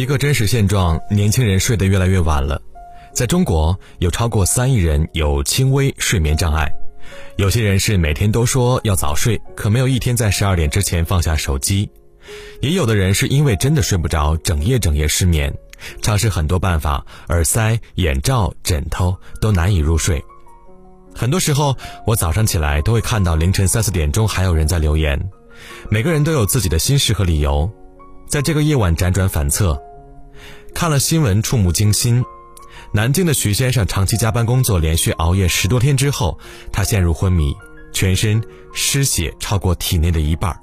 一个真实现状：年轻人睡得越来越晚了。在中国，有超过三亿人有轻微睡眠障碍。有些人是每天都说要早睡，可没有一天在十二点之前放下手机；也有的人是因为真的睡不着，整夜整夜失眠，尝试很多办法，耳塞、眼罩、枕头都难以入睡。很多时候，我早上起来都会看到凌晨三四点钟还有人在留言，每个人都有自己的心事和理由。在这个夜晚辗转反侧，看了新闻触目惊心。南京的徐先生长期加班工作，连续熬夜十多天之后，他陷入昏迷，全身失血超过体内的一半。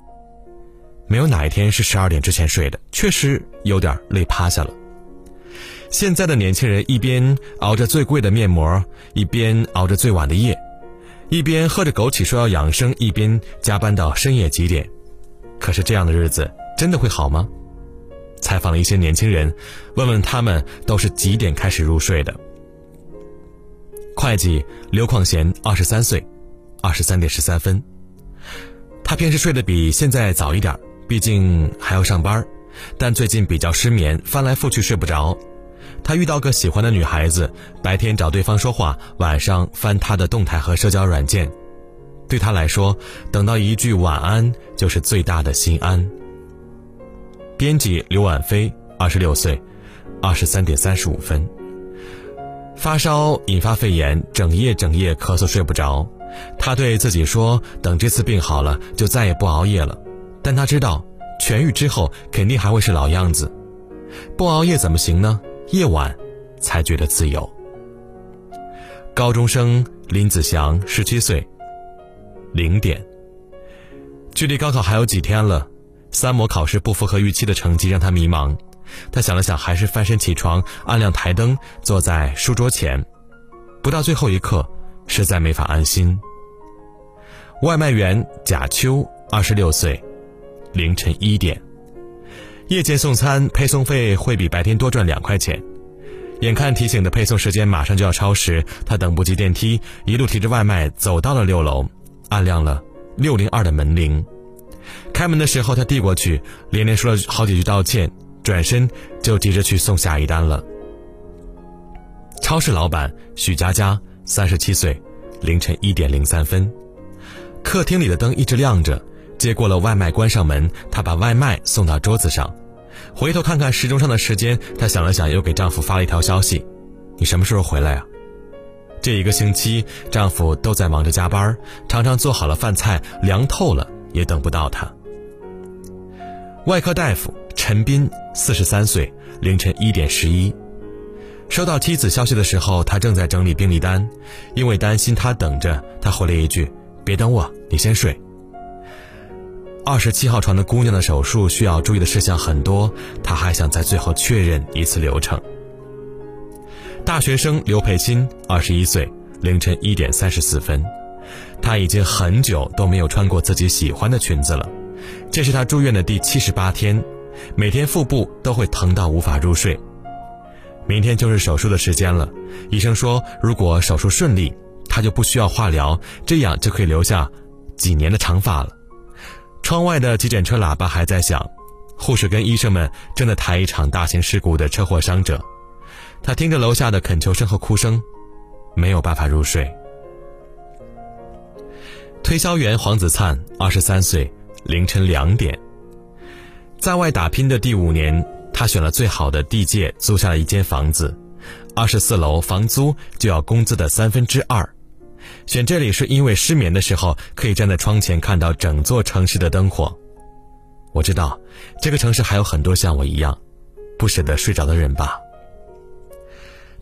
没有哪一天是十二点之前睡的，确实有点累趴下了。现在的年轻人一边熬着最贵的面膜，一边熬着最晚的夜，一边喝着枸杞说要养生，一边加班到深夜几点。可是这样的日子。真的会好吗？采访了一些年轻人，问问他们都是几点开始入睡的。会计刘矿贤，二十三岁，二十三点十三分。他平时睡得比现在早一点，毕竟还要上班，但最近比较失眠，翻来覆去睡不着。他遇到个喜欢的女孩子，白天找对方说话，晚上翻她的动态和社交软件。对他来说，等到一句晚安就是最大的心安。编辑刘婉飞，二十六岁，二十三点三十五分。发烧引发肺炎，整夜整夜咳嗽睡不着。他对自己说：“等这次病好了，就再也不熬夜了。”但他知道，痊愈之后肯定还会是老样子。不熬夜怎么行呢？夜晚才觉得自由。高中生林子祥，十七岁，零点。距离高考还有几天了。三模考试不符合预期的成绩让他迷茫，他想了想，还是翻身起床，按亮台灯，坐在书桌前。不到最后一刻，实在没法安心。外卖员贾秋，二十六岁，凌晨一点。夜间送餐配送费会比白天多赚两块钱，眼看提醒的配送时间马上就要超时，他等不及电梯，一路提着外卖走到了六楼，按亮了六零二的门铃。开门的时候，他递过去，连连说了好几句道歉，转身就急着去送下一单了。超市老板许佳佳，三十七岁，凌晨一点零三分，客厅里的灯一直亮着。接过了外卖，关上门，她把外卖送到桌子上，回头看看时钟上的时间，她想了想，又给丈夫发了一条消息：“你什么时候回来啊？”这一个星期，丈夫都在忙着加班，常常做好了饭菜凉透了。也等不到他。外科大夫陈斌，四十三岁，凌晨一点十一，收到妻子消息的时候，他正在整理病历单，因为担心他等着，他回了一句：“别等我，你先睡。”二十七号床的姑娘的手术需要注意的事项很多，他还想在最后确认一次流程。大学生刘佩欣，二十一岁，凌晨一点三十四分。她已经很久都没有穿过自己喜欢的裙子了，这是她住院的第七十八天，每天腹部都会疼到无法入睡。明天就是手术的时间了，医生说如果手术顺利，她就不需要化疗，这样就可以留下几年的长发了。窗外的急诊车喇叭还在响，护士跟医生们正在抬一场大型事故的车祸伤者。她听着楼下的恳求声和哭声，没有办法入睡。推销员黄子灿，二十三岁，凌晨两点，在外打拼的第五年，他选了最好的地界，租下了一间房子，二十四楼，房租就要工资的三分之二。选这里是因为失眠的时候可以站在窗前看到整座城市的灯火。我知道，这个城市还有很多像我一样，不舍得睡着的人吧。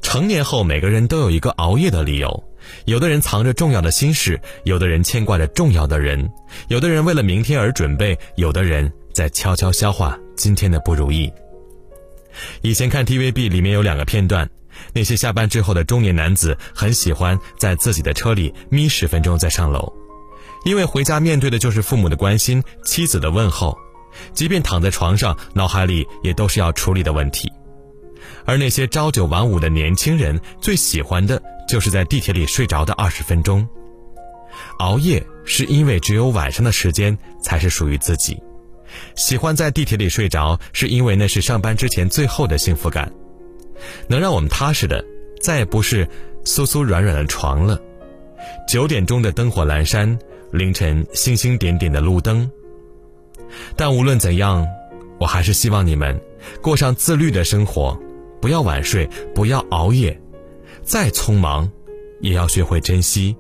成年后，每个人都有一个熬夜的理由。有的人藏着重要的心事，有的人牵挂着重要的人，有的人为了明天而准备，有的人在悄悄消化今天的不如意。以前看 TVB 里面有两个片段，那些下班之后的中年男子很喜欢在自己的车里眯十分钟再上楼，因为回家面对的就是父母的关心、妻子的问候，即便躺在床上，脑海里也都是要处理的问题。而那些朝九晚五的年轻人最喜欢的就是在地铁里睡着的二十分钟。熬夜是因为只有晚上的时间才是属于自己，喜欢在地铁里睡着，是因为那是上班之前最后的幸福感。能让我们踏实的，再也不是酥酥软软的床了。九点钟的灯火阑珊，凌晨星星点点的路灯。但无论怎样，我还是希望你们过上自律的生活，不要晚睡，不要熬夜，再匆忙，也要学会珍惜，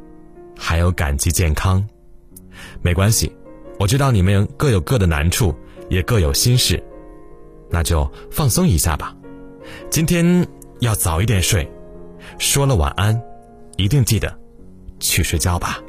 还有感激健康。没关系，我知道你们各有各的难处，也各有心事，那就放松一下吧。今天要早一点睡，说了晚安，一定记得去睡觉吧。